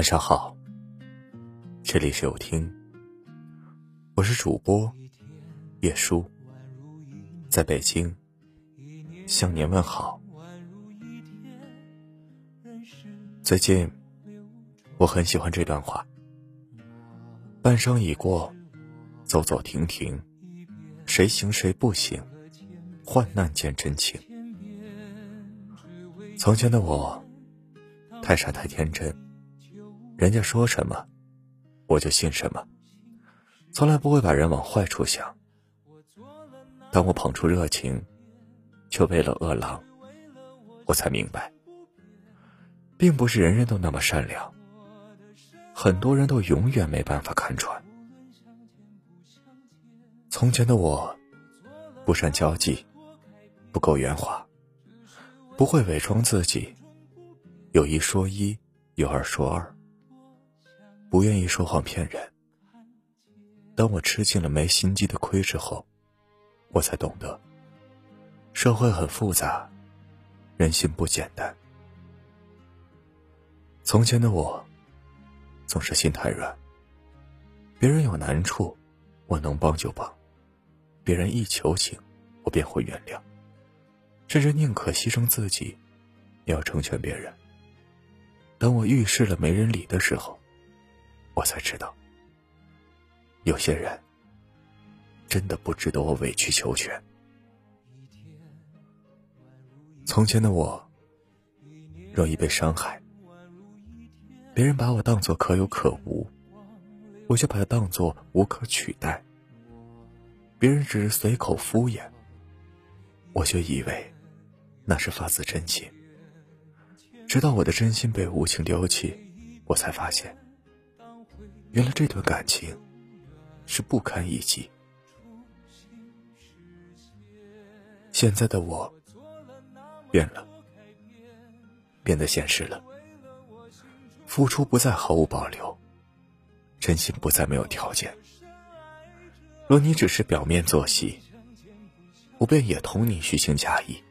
晚上好，这里是有听，我是主播叶舒，在北京向您问好。最近我很喜欢这段话：半生已过，走走停停，谁行谁不行？患难见真情。从前的我，太傻太天真，人家说什么，我就信什么，从来不会把人往坏处想。当我捧出热情，却为了饿狼，我才明白，并不是人人都那么善良，很多人都永远没办法看穿。从前的我，不善交际，不够圆滑。不会伪装自己，有一说一，有二说二，不愿意说谎骗人。当我吃尽了没心机的亏之后，我才懂得，社会很复杂，人心不简单。从前的我，总是心太软，别人有难处，我能帮就帮；别人一求情，我便会原谅。甚至宁可牺牲自己，也要成全别人。当我遇事了没人理的时候，我才知道，有些人真的不值得我委曲求全。从前的我，容易被伤害，别人把我当作可有可无，我却把他当作无可取代。别人只是随口敷衍，我却以为。那是发自真心，直到我的真心被无情丢弃，我才发现，原来这段感情是不堪一击。现在的我变了，变得现实了，付出不再毫无保留，真心不再没有条件。若你只是表面作戏，我便也同你虚情假意。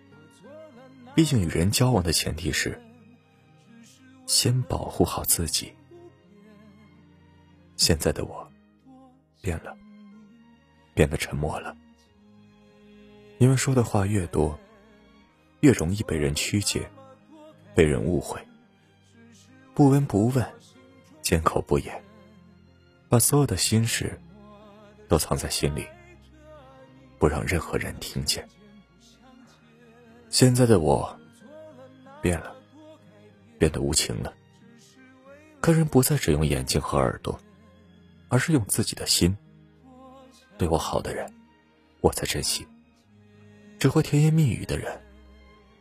毕竟，与人交往的前提是先保护好自己。现在的我变了，变得沉默了，因为说的话越多，越容易被人曲解，被人误会。不闻不问，缄口不言，把所有的心事都藏在心里，不让任何人听见。现在的我变了，变得无情了。看人不再只用眼睛和耳朵，而是用自己的心。对我好的人，我才珍惜；只会甜言蜜语的人，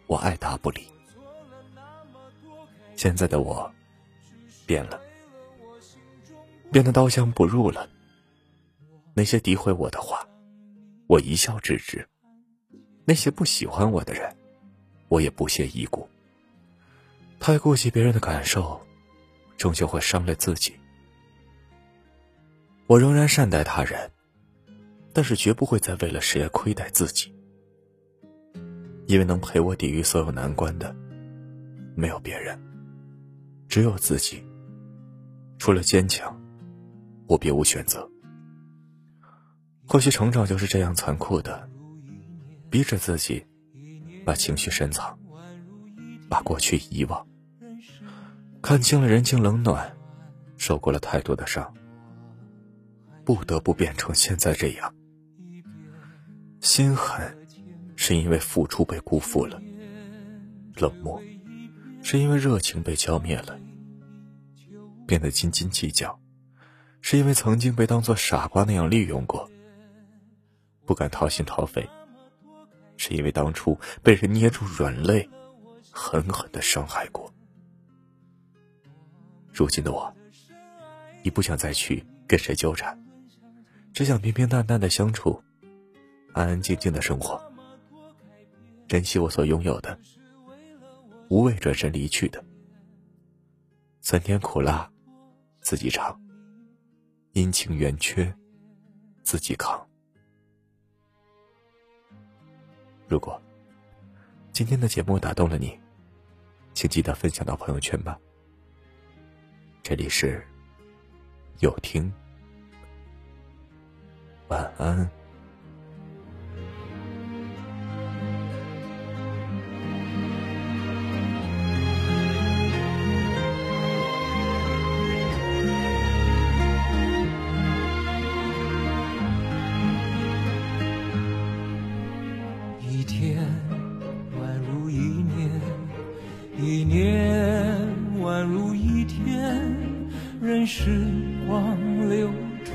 我爱答不理。现在的我变了，变得刀枪不入了。那些诋毁我的话，我一笑置之；那些不喜欢我的人，我也不屑一顾。太顾及别人的感受，终究会伤了自己。我仍然善待他人，但是绝不会再为了谁而亏待自己。因为能陪我抵御所有难关的，没有别人，只有自己。除了坚强，我别无选择。或许成长就是这样残酷的，逼着自己。把情绪深藏，把过去遗忘，看清了人情冷暖，受过了太多的伤，不得不变成现在这样。心狠，是因为付出被辜负了；冷漠，是因为热情被浇灭了；变得斤斤计较，是因为曾经被当作傻瓜那样利用过；不敢掏心掏肺。是因为当初被人捏住软肋，狠狠的伤害过。如今的我，已不想再去跟谁纠缠，只想平平淡淡的相处，安安静静的生活，珍惜我所拥有的，无畏转身离去的。酸甜苦辣，自己尝；阴晴圆缺，自己扛。如果今天的节目打动了你，请记得分享到朋友圈吧。这里是有听，晚安。一天宛如一年，一年宛如一天，任时光流转，